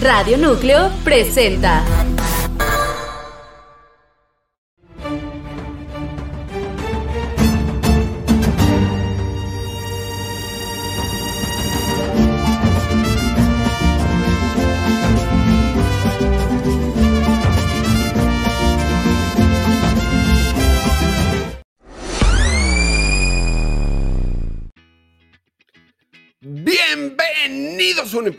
Radio Núcleo presenta.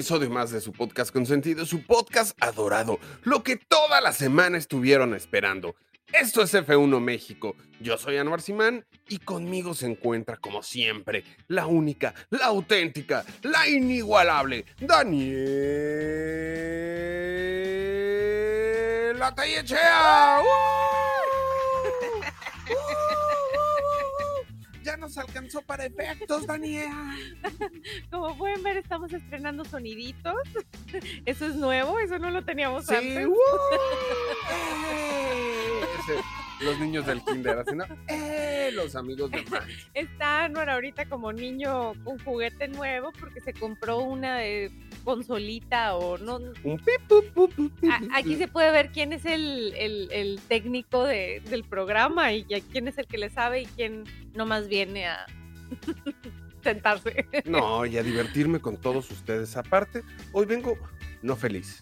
Episodio más de su podcast consentido, su podcast adorado, lo que toda la semana estuvieron esperando. Esto es F1 México. Yo soy Anuar Simán y conmigo se encuentra, como siempre, la única, la auténtica, la inigualable, Daniela Tayechea. ¡Uh! ¡Uh! Nos alcanzó para efectos, Daniela. Como pueden ver, estamos estrenando soniditos. Eso es nuevo, eso no lo teníamos Sí, antes. ¡uh! Ese- los niños del kinder hacen, ¿no? ¡Eh! Los amigos de Max. Está Anuar ahorita como niño con juguete nuevo porque se compró una de consolita o no. A- aquí se puede ver quién es el, el- el técnico de- del programa y quién es el que le sabe y quién nomás viene a sentarse. No, y a divertirme con todos ustedes. Aparte, hoy vengo no feliz,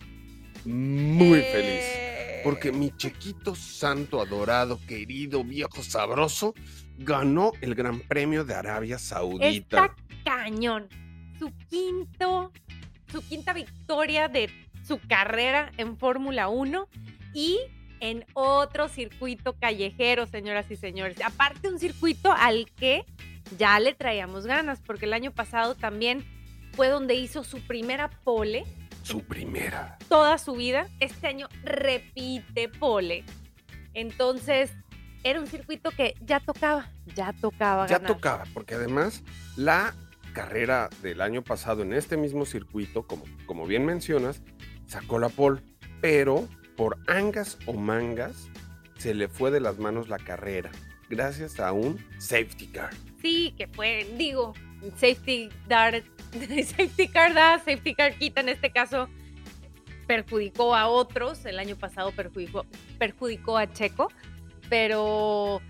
muy feliz. Eh. Porque mi chiquito santo, adorado, querido, viejo, sabroso, ganó el Gran Premio de Arabia Saudita. Está cañón. Su quinto, su quinta victoria de su carrera en Fórmula 1 y en otro circuito callejero, señoras y señores. Aparte un circuito al que ya le traíamos ganas, porque el año pasado también fue donde hizo su primera pole Su primera. toda su vida. Este año repite pole. Entonces, era un circuito que ya tocaba, ya tocaba Ya ganar. tocaba, porque además la carrera del año pasado en este mismo circuito, como, como bien mencionas, sacó la pole, pero por angas o mangas se le fue de las manos la carrera, gracias a un safety car. Sí, que fue, digo, safety dar, safety car da, safety car quita, en este caso perjudicó a otros, el año pasado perjudicó, perjudicó a Checo, pero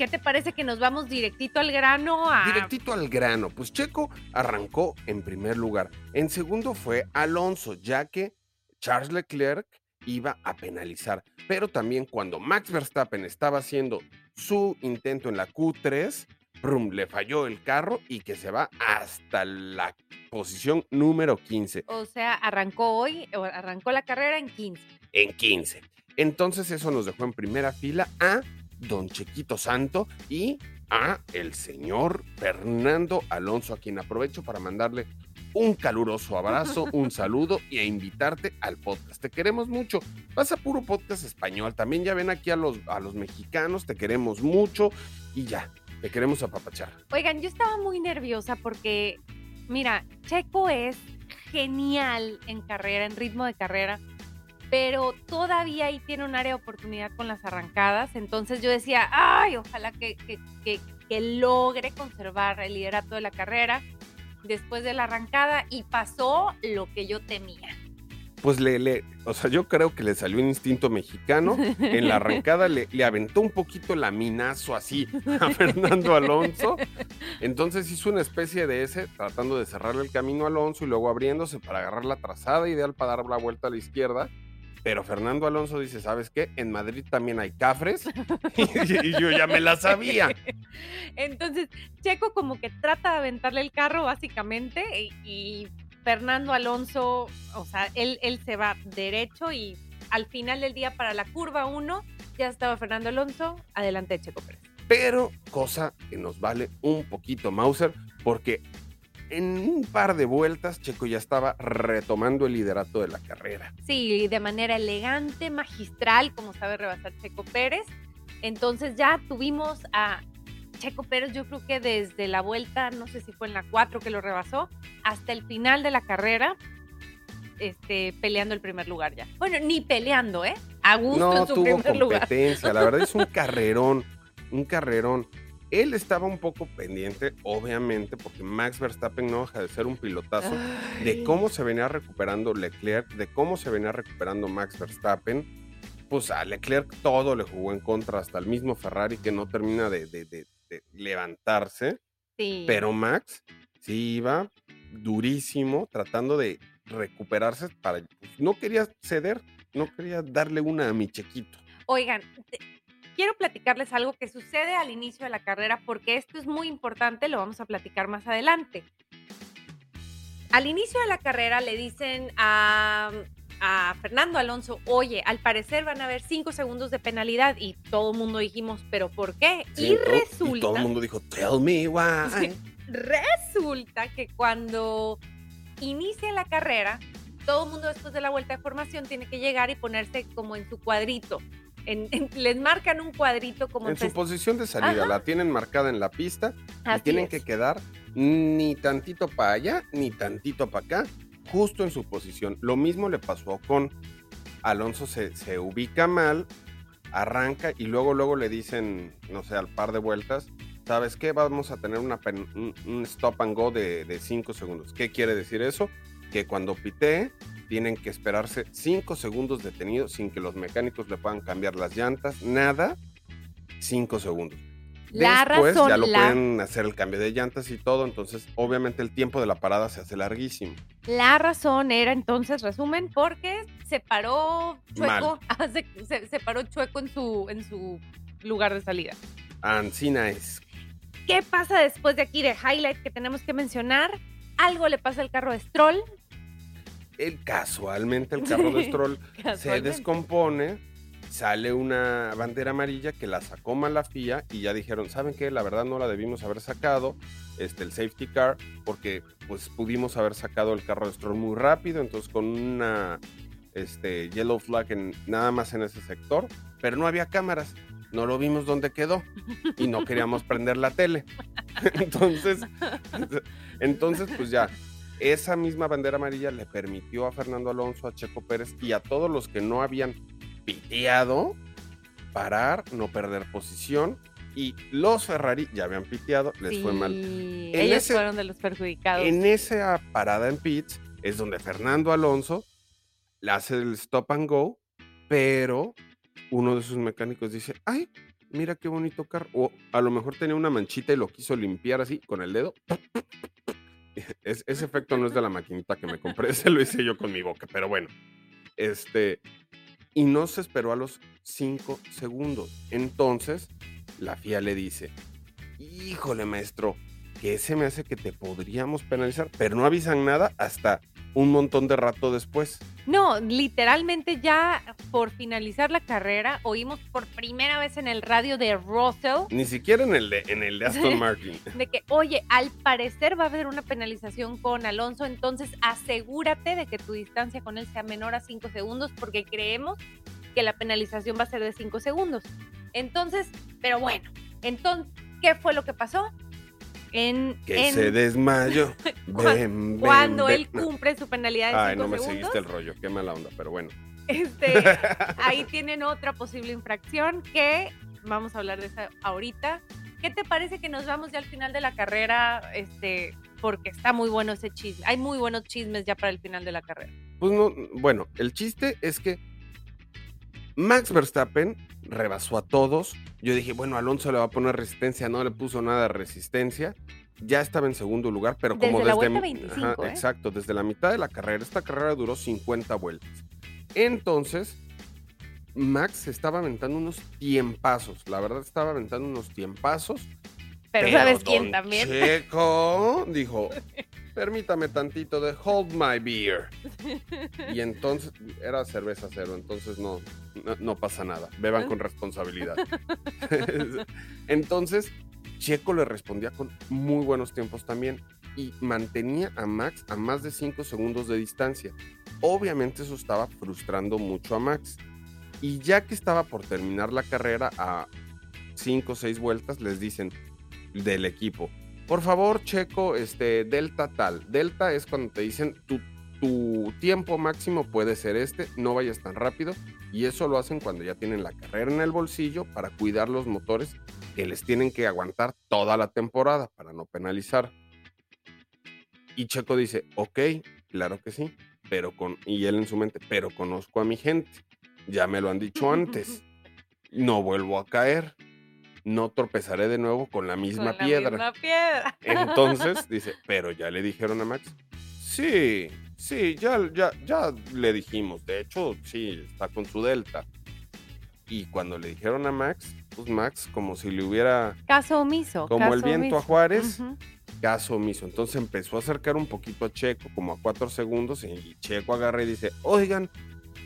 ¿qué te parece que nos vamos directito al grano? A... Directito al grano, pues Checo arrancó en primer lugar. En segundo fue Alonso, ya que Charles Leclerc iba a penalizar. Pero también cuando Max Verstappen estaba haciendo su intento en la Q3, brum, le falló el carro y que se va hasta la posición número 15. O sea, arrancó hoy, arrancó la carrera en 15. en 15. Entonces eso nos dejó en primera fila a Don Chequito Santo y a el señor Fernando Alonso, a quien aprovecho para mandarle un caluroso abrazo, un saludo y a invitarte al podcast. Te queremos mucho. Pasa puro podcast español. También ya ven aquí a los, a los mexicanos, te queremos mucho y ya, te queremos apapachar. Oigan, yo estaba muy nerviosa porque, mira, Checo es genial en carrera, en ritmo de carrera, pero todavía ahí tiene un área de oportunidad con las arrancadas. Entonces yo decía, ay, ojalá que, que- que- que logre conservar el liderato de la carrera después de la arrancada y pasó lo que yo temía. Pues le, le, o sea, yo creo que le salió un instinto mexicano. En la arrancada le, le aventó un poquito el laminazo así a Fernando Alonso. Entonces hizo una especie de ese, tratando de cerrarle el camino a Alonso y luego abriéndose para agarrar la trazada ideal para dar la vuelta a la izquierda. Pero Fernando Alonso dice, ¿sabes qué? En Madrid también hay cafres. y, y yo ya me la sabía. Entonces, Checo como que trata de aventarle el carro básicamente y, y Fernando Alonso, o sea, él, él se va derecho y al final del día para la curva 1 ya estaba Fernando Alonso, adelante de Checo Pérez. Pero cosa que nos vale un poquito Mauser, porque en un par de vueltas Checo ya estaba retomando el liderato de la carrera. Sí, de manera elegante, magistral, como sabe rebasar Checo Pérez. Entonces ya tuvimos a Checo Pérez, yo creo que desde la vuelta, no sé si fue en la 4 que lo rebasó, hasta el final de la carrera, este, peleando el primer lugar ya. Bueno, ni peleando, ¿eh? A gusto No en su tuvo primer lugar. competencia, la verdad es un carrerón, un carrerón. Él estaba un poco pendiente, obviamente, porque Max Verstappen no deja de ser un pilotazo, de cómo se venía recuperando Leclerc, de cómo se venía recuperando Max Verstappen. Pues a Leclerc todo le jugó en contra, hasta el mismo Ferrari que no termina de, de- de- de levantarse. Sí. Pero Max sí iba durísimo tratando de recuperarse para... pues, no quería ceder, no quería darle una a mi chequito. Oigan, quiero platicarles algo que sucede al inicio de la carrera porque esto es muy importante, lo vamos a platicar más adelante. Al inicio de la carrera le dicen a, a Fernando Alonso, oye, al parecer van a haber cinco segundos de penalidad y todo el mundo dijimos, pero ¿por qué? Sí, y resulta... Y todo el mundo dijo, tell me why. Resulta que cuando inicia la carrera, todo el mundo después de la vuelta de formación tiene que llegar y ponerse como en su cuadrito. En- en- les marcan un cuadrito como En su posición de salida, Ajá. la tienen marcada en la pista y tienen es. que quedar ni tantito para allá, ni tantito para acá, justo en su posición. Lo mismo le pasó con Alonso, se, se ubica mal, arranca y luego, luego le dicen, no sé, al par de vueltas, ¿sabes qué? Vamos a tener una pen- un, un stop and go de 5 segundos. ¿Qué quiere decir eso? Que cuando pitee, tienen que esperarse 5 segundos detenidos sin que los mecánicos le puedan cambiar las llantas, nada, 5 segundos. La Después razón, ya lo la- pueden hacer el cambio de llantas y todo, entonces obviamente el tiempo de la parada se hace larguísimo. La razón era entonces, resumen, porque se paró chueco, se, se- se paró chueco en su, en su lugar de salida. Ancina es. ¿Qué pasa después de aquí de highlight que tenemos que mencionar? Algo le pasa al carro de Stroll. El, casualmente el carro de Stroll se descompone, sale una bandera amarilla que la sacó mal la FIA y ya dijeron, ¿saben qué? La verdad no la debimos haber sacado, este, el safety car, porque pues pudimos haber sacado el carro de Stroll muy rápido, entonces con una este, yellow flag en, nada más en ese sector, pero no había cámaras, no lo vimos dónde quedó y no queríamos prender la tele. entonces, entonces pues ya, esa misma bandera amarilla le permitió a Fernando Alonso, a Checo Pérez y a todos los que no habían piteado parar, no perder posición. Y los Ferrari ya habían piteado, les fue mal. En Ellos ese- fueron de los perjudicados. En esa parada en pits es donde Fernando Alonso le hace el stop and go, pero uno de sus mecánicos dice, ay, mira qué bonito carro. O a lo mejor tenía una manchita y lo quiso limpiar así con el dedo. Es- ese efecto no es de la maquinita que me compré, ese lo hice yo con mi boca, pero bueno. Este, y no se esperó a los cinco segundos. Entonces, la FIA le dice, híjole maestro, que ese me hace que te podríamos penalizar, pero no avisan nada hasta un montón de rato después. No, literalmente ya por finalizar la carrera oímos por primera vez en el radio de Russell Ni siquiera en el de, en el de Aston Martin. de que, oye, al parecer va a haber una penalización con Alonso, entonces asegúrate de que tu distancia con él sea menor a 5 segundos porque creemos que la penalización va a ser de 5 segundos. Entonces, pero bueno, entonces, ¿qué fue lo que pasó? En, Que en- se desmayó. Cuan- Ven, ven, cuando ven. él cumple su penalidad de Ay, 5 no me segundos, seguiste el rollo, qué mala onda, pero bueno. este, ahí tienen otra posible infracción que vamos a hablar de esa ahorita. ¿Qué te parece que nos vamos ya al final de la carrera? Este, porque está muy bueno ese chisme. Hay muy buenos chismes ya para el final de la carrera. Pues no, bueno, el chiste es que Max Verstappen rebasó a todos. Yo dije, bueno, Alonso le va a poner resistencia, no le puso nada de resistencia. Ya estaba en segundo lugar, pero como Desde la desde vuelta mi- 25, ¿eh? exacto, desde la mitad de la carrera. Esta carrera duró 50 vueltas. Entonces, Max estaba aventando unos tiempazos. La verdad, estaba aventando unos tiempazos. Pero, ¿sabes don quién también? Checo dijo, permítame tantito de hold my beer. Y entonces era cerveza cero, entonces no, no, no pasa nada. Beban con responsabilidad. entonces, Checo le respondía con muy buenos tiempos también y mantenía a Max a más de 5 segundos de distancia. Obviamente eso estaba frustrando mucho a Max. Y ya que estaba por terminar la carrera a 5 o 6 vueltas, les dicen del equipo, por favor, Checo, este, Delta tal. Delta es cuando te dicen tu tu tiempo máximo puede ser este, no vayas tan rápido. Y eso lo hacen cuando ya tienen la carrera en el bolsillo para cuidar los motores que les tienen que aguantar toda la temporada para no penalizar. Y Checo dice, ok, claro que sí, pero con, y él en su mente, pero conozco a mi gente, ya me lo han dicho antes, no vuelvo a caer, no tropezaré de nuevo con la misma Con la piedra. misma piedra. Entonces dice, pero ya le dijeron a Max. Sí, sí, ya, ya, ya le dijimos. De hecho, sí, está con su Delta. Y cuando le dijeron a Max, pues Max, como si le hubiera Caso omiso. Como el caso viento a omiso. Juárez. Ujú. caso omiso. Entonces empezó a acercar un poquito a Checo, como a cuatro segundos, y Checo agarra y dice, oigan,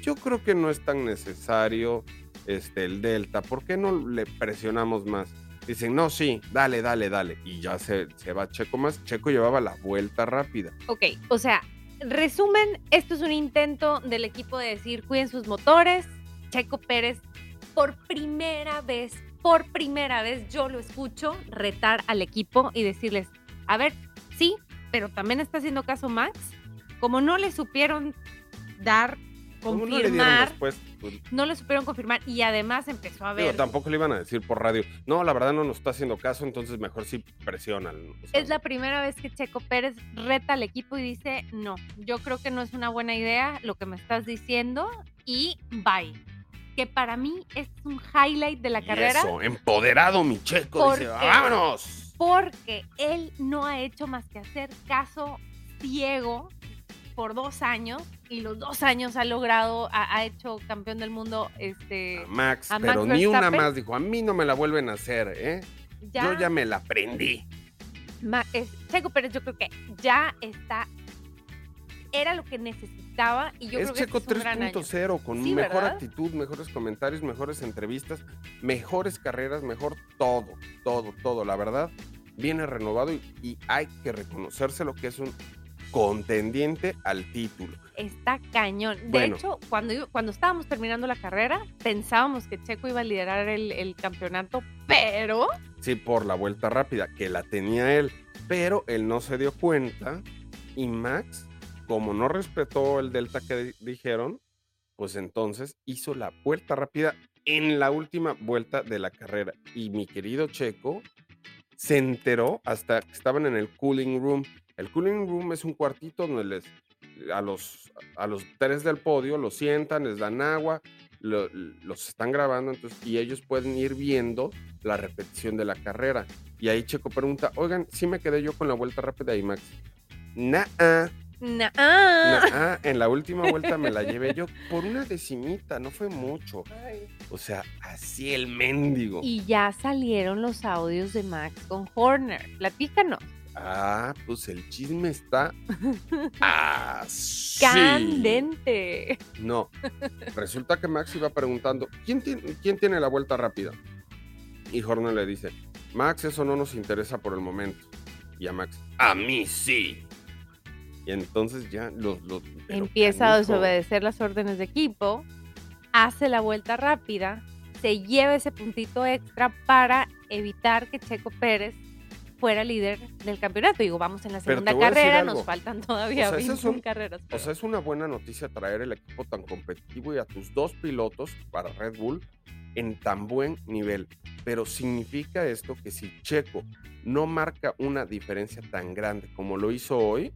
yo creo que no es tan necesario este, el Delta, ¿por qué no le presionamos más? Dicen, no, sí, dale, dale, dale. Y ya se, se va Checo más. Checo llevaba la vuelta rápida. Ok, o sea, resumen, esto es un intento del equipo de decir, cuiden sus motores. Checo Pérez, por primera vez, por primera vez yo lo escucho retar al equipo y decirles, a ver, sí, pero también está haciendo caso Max. Como no le supieron dar, ¿Cómo no le confirmar? Pues, no le supieron confirmar y además empezó a ver. tampoco le iban a decir por radio, no, la verdad no nos está haciendo caso, entonces mejor sí presionan. O sea, Es la primera vez que Checo Pérez reta al equipo y dice, no, yo creo que no es una buena idea lo que me estás diciendo y bye. Que para mí es un highlight de la y carrera Eso, empoderado mi Checo, dice, vámonos. porque él no ha hecho más que hacer caso ciego por dos años y los dos años ha logrado, ha, ha hecho campeón del mundo, este, a Max, a pero Max ni una más. Dijo, a mí no me la vuelven a hacer, ¿eh? ya, Yo ya me la aprendí. Ma- es- Checo Pérez yo creo que ya está, era lo que necesitaba y yo es creo que Checo este gran año. 3.0, con Sí, mejor ¿verdad? actitud, mejores comentarios, mejores entrevistas, mejores carreras, mejor todo, todo, todo. La verdad, viene renovado y, y hay que reconocerse lo que es un contendiente al título. Está cañón. De Bueno. hecho, cuando, cuando estábamos terminando la carrera, pensábamos que Checo iba a liderar el, el campeonato, pero Sí, por la vuelta rápida, que la tenía él, pero él no se dio cuenta y Max, como no respetó el delta que di- dijeron, pues entonces hizo la vuelta rápida en la última vuelta de la carrera. Y mi querido Checo se enteró hasta que estaban en el cooling room. El cooling room es un cuartito donde les, a, los, a los tres del podio los sientan, les dan agua, lo- los están grabando entonces, y ellos pueden ir viendo la repetición de la carrera. Y ahí Checo pregunta, oigan, sí me quedé yo con la vuelta rápida y Max. Nah, nah, nah, en la última vuelta me la llevé yo por una decimita, no fue mucho. O sea, así el mendigo. y ya salieron los audios de Max con Horner. Platícanos. Ah, pues el chisme está así. Candente. No, resulta que Max iba preguntando, ¿quién tiene, ¿quién tiene la vuelta rápida? Y Horner le dice, Max, eso no nos interesa por el momento. Y a Max, a mí sí. Y entonces ya los... Empieza a desobedecer las órdenes de equipo, hace la vuelta rápida, se lleva ese puntito extra para evitar que Checo Pérez fuera líder del campeonato. Digo, vamos en la segunda carrera, nos faltan todavía O sea, esas 21 son- carreras. O pero- sea, es una buena noticia traer el equipo tan competitivo y a tus dos pilotos para Red Bull en tan buen nivel. Pero significa esto que si Checo no marca una diferencia tan grande como lo hizo hoy,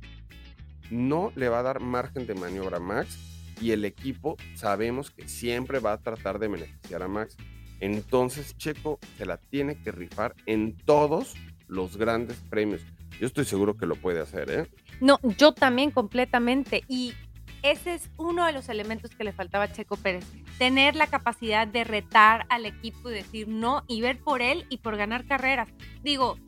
no le va a dar margen de maniobra a Max y el equipo sabemos que siempre va a tratar de beneficiar a Max. Entonces Checo se la tiene que rifar en todos los grandes premios. Yo estoy seguro que lo puede hacer, ¿eh? No, yo también completamente. Y ese es uno de los elementos que le faltaba a Checo Pérez. Tener la capacidad de retar al equipo y decir no y ver por él y por ganar carreras. Digo,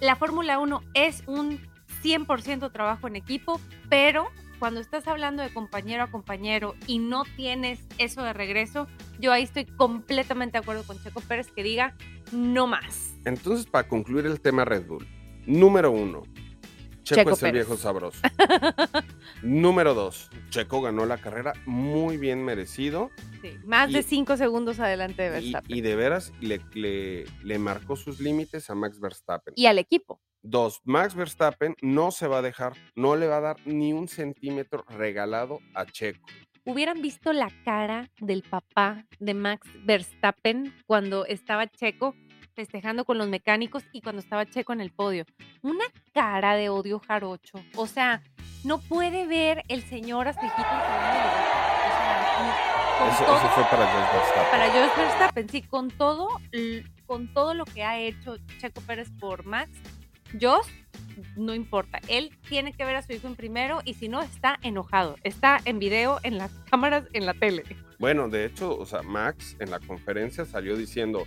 la Fórmula 1 es un 100% trabajo en equipo, pero cuando estás hablando de compañero a compañero y no tienes eso de regreso, yo ahí estoy completamente de acuerdo con Checo Pérez que diga no más. Entonces, para concluir el tema Red Bull, número uno, Checo, Checo es el Pérez. viejo sabroso. número dos, Checo ganó la carrera muy bien merecido Sí, más Y- de cinco segundos adelante de y, Verstappen. y de veras le, le- le marcó sus límites a Max Verstappen. y al equipo. Dos, Max Verstappen no se va a dejar, no le va a dar ni un centímetro regalado a Checo. Hubieran visto la cara del papá de Max Verstappen cuando estaba Checo festejando con los mecánicos y cuando estaba Checo en el podio. Una cara de odio jarocho. O sea, no puede ver el señor hasta hijito en segundo lugar. O sea, con Eso, todo- eso fue para George Verstappen. para George Verstappen, sí, con todo, con todo lo que ha hecho Checo Pérez por Max, Josh no importa. Él tiene que ver a su hijo en primero y si no, está enojado. Está en video, en las cámaras, en la tele. Bueno, de hecho, o sea, Max en la conferencia salió diciendo,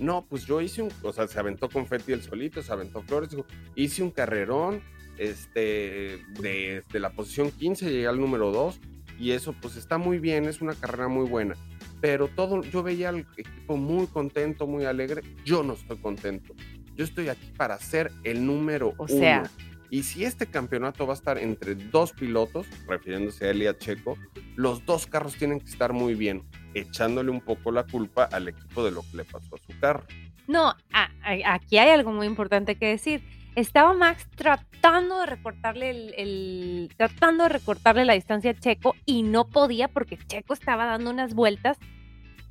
no, pues yo hice un, o sea, se aventó confeti el solito, se aventó flores, dijo, hice un carrerón, este, de, de la posición 15 llegué al número 2 y eso pues está muy bien, es una carrera muy buena. Pero todo, yo veía al equipo muy contento, muy alegre. Yo no estoy contento. Yo estoy aquí para ser el número O uno. sea. Y si este campeonato va a estar entre dos pilotos, refiriéndose a él y a Checo, los dos carros tienen que estar muy bien, echándole un poco la culpa al equipo de lo que le pasó a su carro. No, a- a- aquí hay algo muy importante que decir. Estaba Max tratando de recortarle el, el- tratando de recortarle la distancia a Checo y no podía porque Checo estaba dando unas vueltas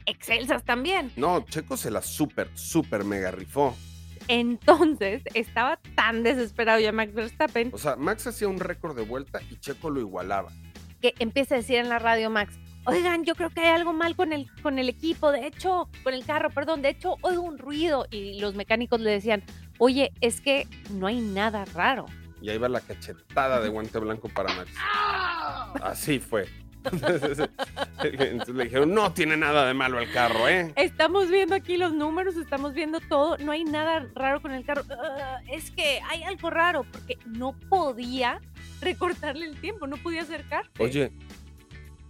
excelsas también. No, Checo se la súper, súper mega rifó. Entonces estaba tan desesperado ya Max Verstappen O sea, Max hacía un récord de vuelta y Checo lo igualaba. que empieza a decir en la radio Max, oigan, yo creo que hay algo mal con el, con el equipo, de hecho, con el carro, perdón, de hecho, oigo un ruido. Y los mecánicos le decían, oye, es que no hay nada raro. Y ahí va la cachetada de guante blanco para Max. Así fue. Entonces le dijeron, no tiene nada de malo el carro, ¿eh? Estamos viendo aquí los números, estamos viendo todo, no hay nada raro con el carro. Ah, es que hay algo raro, porque no podía recortarle el tiempo, no podía acercarse. Oye,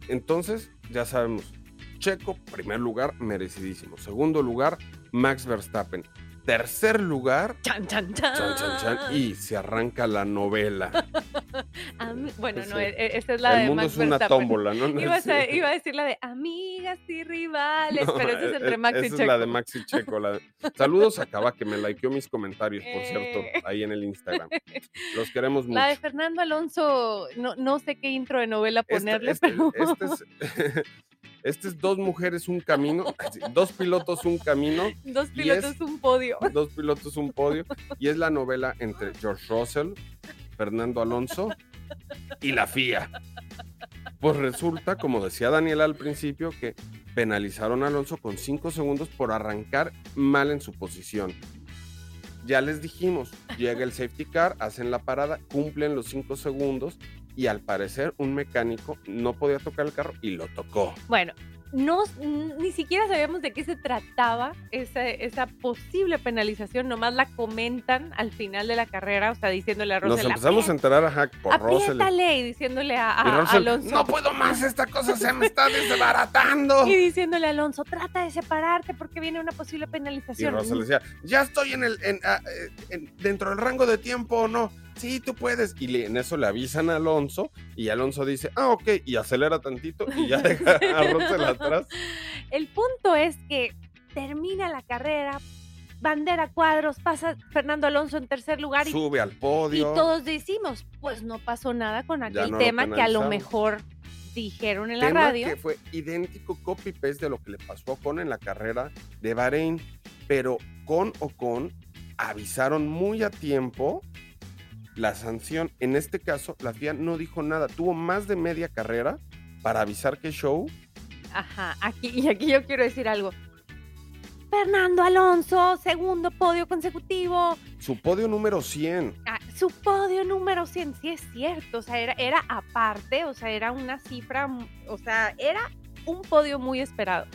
entonces ya sabemos, Checo, primer lugar, merecidísimo. Segundo lugar, Max Verstappen. Tercer lugar, Chan, chan, chan. y se arranca la novela. Bueno, no, e- e- esta es la El de mundo Max es una Verstappen. tómbola, ¿no? No Iba a, es- ser- iba a decir la de amigas y rivales, No, pero ese es e- entre Max y esa Checo. es la de Max y Checo. la de- Saludos a Cava, que me likeó mis comentarios, por cierto, Eh. ahí en el Instagram. Los queremos mucho. La de Fernando Alonso, no, no sé qué intro de novela Este- ponerle, este, pero este es, este es dos mujeres, un camino, dos pilotos, un camino, dos pilotos, es- un podio. dos pilotos, un podio, y es la novela entre George Russell, Fernando Alonso y la FIA. Pues resulta, como decía Daniel al principio, que penalizaron a Alonso con cinco segundos por arrancar mal en su posición. Ya les dijimos, llega el safety car, hacen la parada, cumplen los cinco segundos y al parecer un mecánico no podía tocar el carro y lo tocó. Bueno, no, ni siquiera sabíamos de qué se trataba esa, esa posible penalización, nomás la comentan al final de la carrera, o sea, diciéndole a Nos Russell, empezamos a enterar a Hack por apriétale, y diciéndole a, a- Y a Alonso. no puedo más, esta cosa se me está desbaratando. Y diciéndole a Alonso, trata de separarte porque viene una posible Y penalización. Russell decía, ya estoy en el, en, ah, eh, en- dentro del rango de tiempo o no. Sí, tú puedes. Y le- en eso le avisan a Alonso y Alonso dice, ah, ok, y acelera tantito y ya deja a Russell atrás. El punto es que termina la carrera, bandera cuadros, pasa Fernando Alonso en tercer lugar y, Sube al y podio. todos decimos, pues no pasó nada con aquel no tema que a lo mejor dijeron en la radio. que fue idéntico copy-paste de lo que le pasó a Ocon en la carrera de Bahrein, pero con Ocon avisaron muy a tiempo la sanción. En este caso, la FIA no dijo nada, tuvo más de media carrera para avisar que show. Ajá, aquí, y aquí yo quiero decir algo. Fernando Alonso, segundo podio consecutivo, Su podio número 100. Ah, su podio número 100, sí es cierto, o sea, era, era aparte, o sea, era una cifra, o sea, era un podio muy esperado.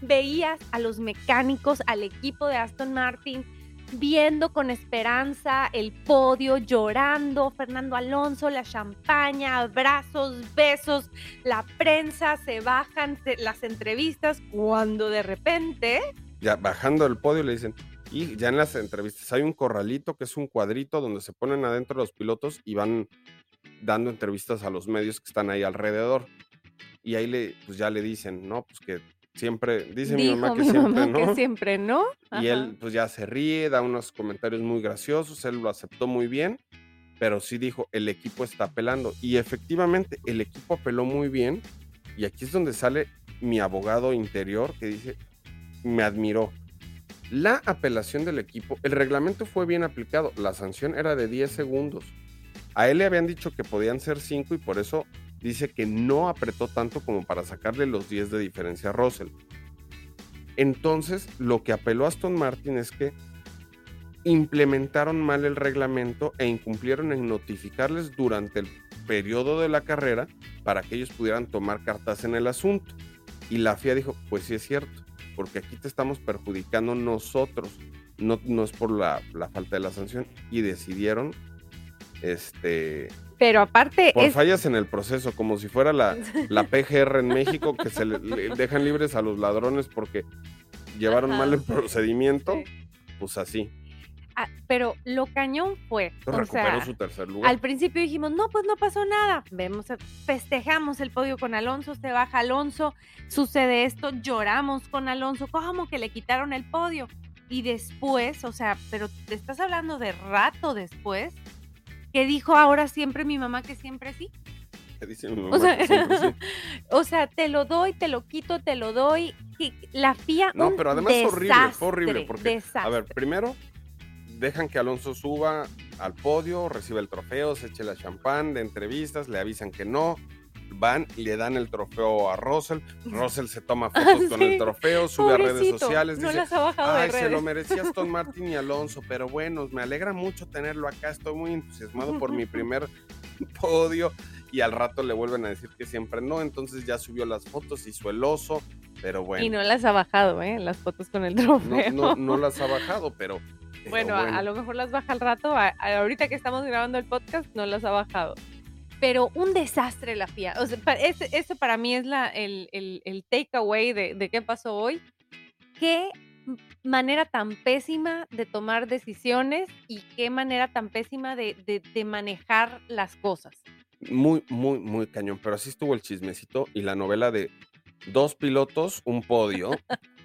Veías a los mecánicos, al equipo de Aston Martin, viendo con esperanza el podio, llorando, Fernando Alonso, la champaña, abrazos, besos, la prensa, se bajan las entrevistas, cuando de repente, Ya bajando del podio le dicen, y ya en las entrevistas hay un corralito que es un cuadrito donde se ponen adentro los pilotos y van dando entrevistas a los medios que están ahí alrededor. Y ahí le, pues ya le dicen, no, pues que siempre, dice mi mamá que mi siempre mamá no. que siempre no. Y él pues ya se ríe, da unos comentarios muy graciosos, él lo aceptó muy bien, pero sí dijo, el equipo está apelando. Y efectivamente, el equipo apeló muy bien. Y aquí es donde sale mi abogado interior que dice, me admiró. La apelación del equipo, el reglamento fue bien aplicado, la sanción era de 10 segundos. A él le habían dicho que podían ser 5 y por eso dice que no apretó tanto como para sacarle los 10 de diferencia a Russell. Entonces, lo que apeló Aston Martin es que implementaron mal el reglamento e incumplieron en notificarles durante el periodo de la carrera para que ellos pudieran tomar cartas en el asunto. Y la FIA dijo, pues sí es cierto, porque aquí te estamos perjudicando nosotros, no, no es por la, la falta de la sanción. Y decidieron, este, Pero aparte por es fallas en el proceso, como si fuera la, la PGR en México, que se le, le dejan libres a los ladrones porque llevaron Ajá. mal el procedimiento, pues así. ah, pero lo cañón fue, o sea, su tercer lugar. al principio dijimos, no, pues no pasó nada. Vemos, festejamos el podio con Alonso, se baja Alonso, sucede esto, lloramos con Alonso, ¿cómo que le quitaron el podio? Y después, o sea, pero te estás hablando de rato después, que dijo ahora siempre mi mamá que siempre sí. Que dice mi mamá O sea, que siempre sí. o sea, te lo doy, te lo quito, te lo doy. La FIA. No, un pero además fue horrible, fue horrible, desastre, porque, A ver, desastre. primero dejan que Alonso suba al podio, recibe el trofeo, se eche la champán de entrevistas, le avisan que no, van y le dan el trofeo a Russell, Russell se toma fotos con el trofeo, sube a redes sociales, no dice, las ha bajado Ay, de se lo merecía Aston Martin y Alonso, pero bueno, me alegra mucho tenerlo acá. Estoy muy entusiasmado por mi primer podio. Y al rato le vuelven a decir que siempre no. Entonces ya subió las fotos, hizo el oso, pero bueno. Y no las ha bajado, ¿eh? Las fotos con el trofeo. no- no las ha bajado, pero. pero Bueno, a- a, lo mejor las baja al rato. a- a- ahorita que estamos grabando el podcast, no las ha bajado. Pero un desastre la FIA. O sea, ese, para mí es la, el, el, el takeaway de, de qué pasó hoy. Qué manera tan pésima de tomar decisiones y qué manera tan pésima de- de manejar las cosas. Muy, muy, muy cañón. Pero así estuvo el chismecito y la novela de dos pilotos, un podio.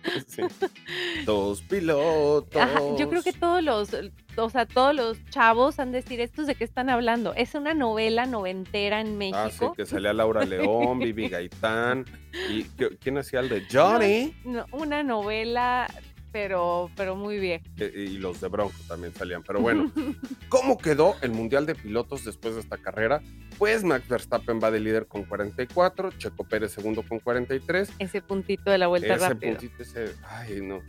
Sí. Dos pilotos. Ajá, yo creo que todos los, o sea, todos los chavos han de decir estos de qué están hablando. Es una novela noventera en México. Ah, sí, que salía Laura León, Vivi Gaitán. ¿Y quién hacía el de Johnny? No, una novela, pero, pero muy bien. Eh, Y los de Bronco también salían. Pero bueno, ¿cómo quedó el Mundial de Pilotos después de esta carrera? Pues Max Verstappen va de líder con 44, Checo Pérez segundo con 43. Ese puntito de la vuelta Ese rápido. puntito, ese, ay no,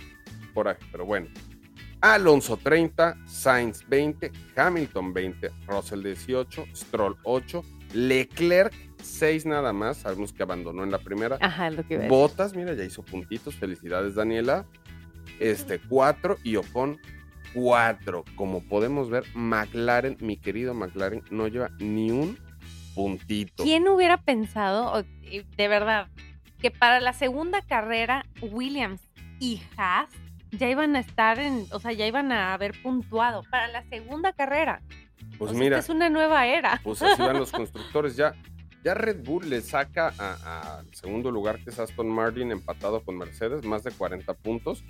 coraje, pero bueno. Alonso 30, Sainz 20, Hamilton 20, Russell 18, Stroll 8, Leclerc 6 nada más, sabemos que abandonó en la primera. Ajá, lo que decir. Botas, mira, ya hizo puntitos, felicidades Daniela. Este 4 y Ocon 4. Como podemos ver, McLaren, mi querido McLaren, no lleva ni un puntito. ¿Quién hubiera pensado, de verdad, que para la segunda carrera Williams y Haas ya iban a estar en, o sea, ya iban a haber puntuado para la segunda carrera? Pues O sea, mira, es una nueva era. pues así van los constructores ya. Ya Red Bull le saca a- al segundo lugar que es Aston Martin empatado con Mercedes, más de 40 puntos.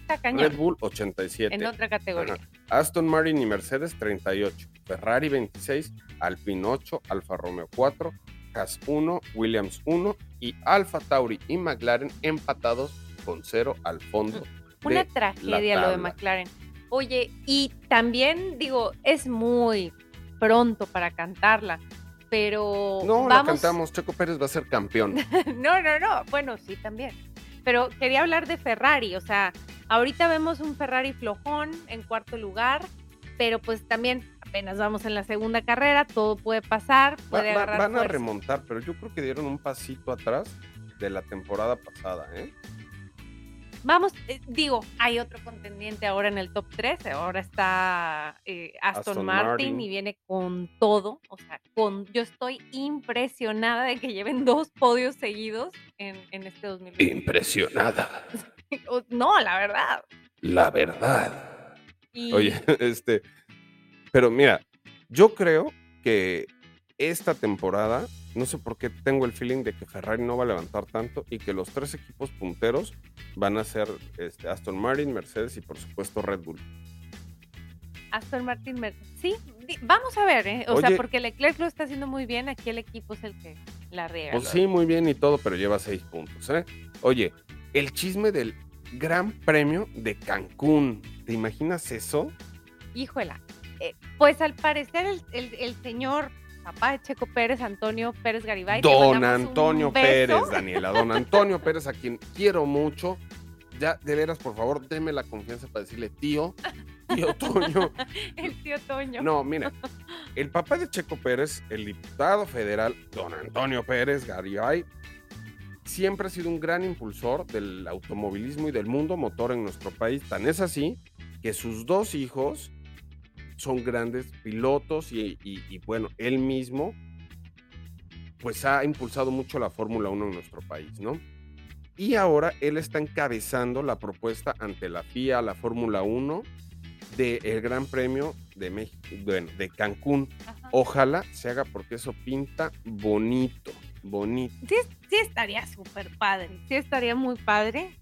Red Bull 87. En otra categoría. Ajá. Aston Martin y Mercedes 38, Ferrari 26, Alpine 8, Alfa Romeo 4, Haas 1, Williams 1 y Alfa Tauri y McLaren empatados con 0 al fondo. Una de tragedia lo de. McLaren. Oye, y también digo, es muy pronto para cantarla, pero No, la vamos. cantamos, Checo Pérez va a ser campeón. no, no, no. Bueno, sí, también. Pero quería hablar de Ferrari, o sea, ahorita vemos un Ferrari flojón en cuarto lugar, pero pues también apenas vamos en la segunda carrera, todo puede pasar, puede va- van a remontar, pero yo creo que dieron un pasito atrás de la temporada pasada, ¿eh? Vamos, eh, digo, hay otro contendiente ahora en el top 3, ahora está eh, Aston, Aston Martin, Martin. y viene con todo, o sea, con, yo estoy impresionada de que lleven dos podios seguidos en, en este 2020. Impresionada, No, la verdad. la verdad. Y- Oye, este, pero mira, yo creo que esta temporada no sé por qué tengo el feeling de que Ferrari no va a levantar tanto y que los tres equipos punteros van a ser este, Aston Martin, Mercedes y por supuesto Red Bull. Aston Martin, Mer- sí, vamos a ver, ¿eh? O sea, porque Leclerc lo está haciendo muy bien, aquí el equipo es el que la riega. Pues sí, muy bien y todo, pero lleva seis puntos, ¿eh? Oye, el chisme del Gran Premio de Cancún, ¿te imaginas eso? Híjola. Eh, pues al parecer el, el- el señor papá de Checo Pérez, Antonio Pérez Garibay. Don Antonio. Pérez, Daniela, don Antonio Pérez, a quien quiero mucho. Ya, de veras, por favor, deme la confianza para decirle tío, tío Toño. El tío Toño. No, mira, el papá de Checo Pérez, el diputado federal, don Antonio Pérez Garibay, siempre ha sido un gran impulsor del automovilismo y del mundo motor en nuestro país. Tan es así que sus dos hijos son grandes pilotos y, y- y, bueno, él mismo pues ha impulsado mucho la Fórmula 1 en nuestro país, ¿no? Y ahora él está encabezando la propuesta ante la FIA, la Fórmula 1, del Gran Premio de México, bueno, de Cancún. Ajá. Ojalá se haga porque eso pinta bonito, bonito. Sí, sí estaría súper padre. Sí estaría muy padre.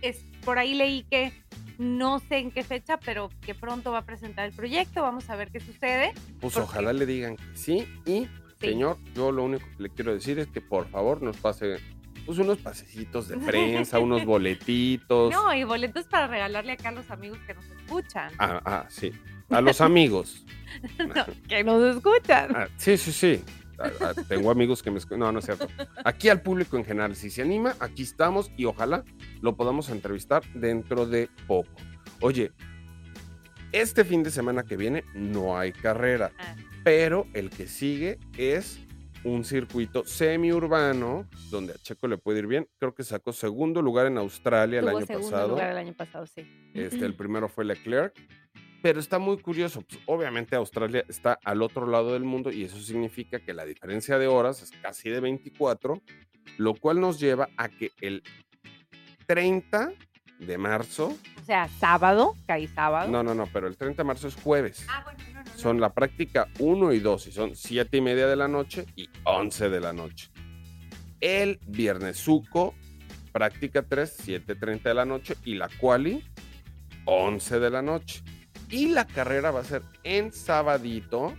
Es, por ahí leí que no sé en qué fecha, pero que pronto va a presentar el proyecto. Vamos a ver qué sucede. Pues Porque- ojalá le digan que sí. Y, señor, yo lo único que le quiero decir es que por favor nos pase pues, unos pasecitos de prensa, unos boletitos. No, y boletos para regalarle acá a los amigos que nos escuchan. Ah, ah, sí. A los amigos. No, que nos escuchan. Ah, sí, sí, sí. Ah, ah, tengo amigos que me No, no es cierto. Aquí al público en general, si se anima, aquí estamos y ojalá lo podamos entrevistar dentro de poco. Oye, este fin de semana que viene no hay carrera, Ah. pero el que sigue es un circuito semiurbano donde a Checo le puede ir bien. Creo que sacó segundo lugar en Australia el año segundo pasado. lugar el año pasado, sí. Este, el primero fue Leclerc. Pero está muy curioso. pues, obviamente Australia está al otro lado del mundo y eso significa que la diferencia de horas es casi de 24, lo cual nos lleva a que el 30 de marzo, O sea, sábado, caí sábado. no, no, no, pero el 30 de marzo es jueves. Ah, bueno, no, no. Son la práctica 1 y 2 y son 7 y media de la noche y 11 de la noche. El viernesuco, práctica 3, 7.30 de la noche y la quali, 11 de la noche. Y la carrera va a ser en sabadito,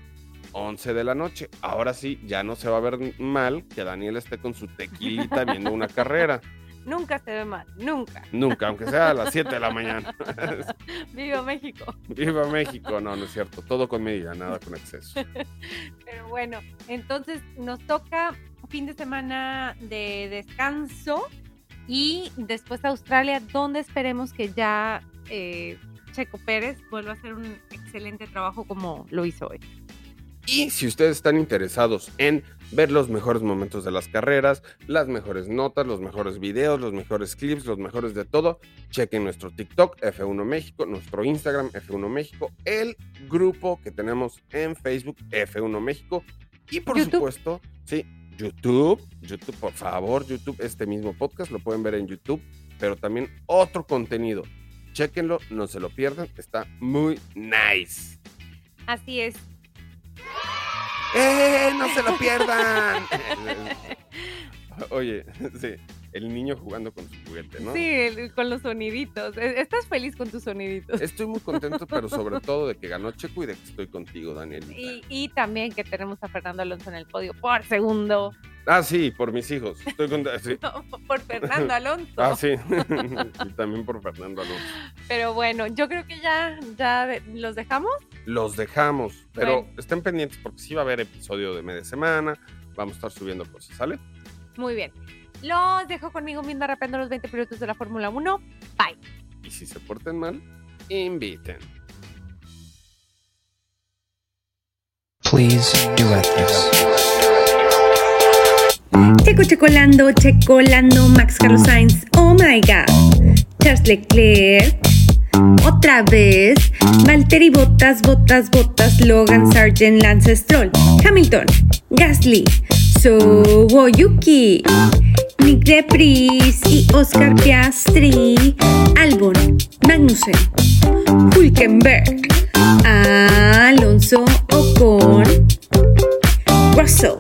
11 de la noche. Ahora sí, ya no se va a ver mal que Daniel esté con su tequilita viendo una carrera. Nunca se ve mal, nunca. Nunca, aunque sea a las 7 de la mañana. Viva México. Viva México. No, no es cierto. Todo con medida, nada con exceso. Pero bueno, entonces nos toca fin de semana de descanso y después Australia, donde esperemos que ya eh, Checo Pérez vuelva a hacer un excelente trabajo como lo hizo hoy. Y si ustedes están interesados en ver los mejores momentos de las carreras, las mejores notas, los mejores videos, los mejores clips, los mejores de todo, chequen nuestro TikTok F1 México, nuestro Instagram F1 México, el grupo que tenemos en Facebook F1 México y por YouTube. supuesto, sí, YouTube, YouTube, por favor, YouTube, este mismo podcast lo pueden ver en YouTube, pero también otro contenido. Chequenlo, no se lo pierdan, está muy nice. Así es. ¡Eh! ¡No se lo pierdan! Oye, sí, el niño jugando con su juguete, ¿no? Sí, el- con los soniditos. E- ¿Estás feliz con tus soniditos? Estoy muy contento, pero sobre todo de que ganó Checo y de que estoy contigo, Daniel. Y, y también que tenemos a Fernando Alonso en el podio por segundo. Ah, sí, por mis hijos. Estoy contento. sí. No, por Fernando Alonso. Ah, sí. y también por Fernando Alonso. Pero bueno, yo creo que ya, ya los dejamos. Los dejamos, pero Bueno. estén pendientes porque sí va a haber episodio de media semana. Vamos a estar subiendo cosas, ¿sale? Muy bien. Los dejo conmigo viendo rapeando los 20 pilotos de la Fórmula 1. Bye. Y si se porten mal, inviten. Please duet this. Checo Checolando, Checolando, Max Carlos Sainz, oh my god. Charles Leclerc, otra vez. Valtteri Bottas, Bottas, Bottas, Logan Sargent, Lance Stroll, Hamilton, Gasly, Sowoyuki, Nick Debris y Oscar Piastri, Albon, Magnussen, Hulkenberg, Alonso Ocon, Russell.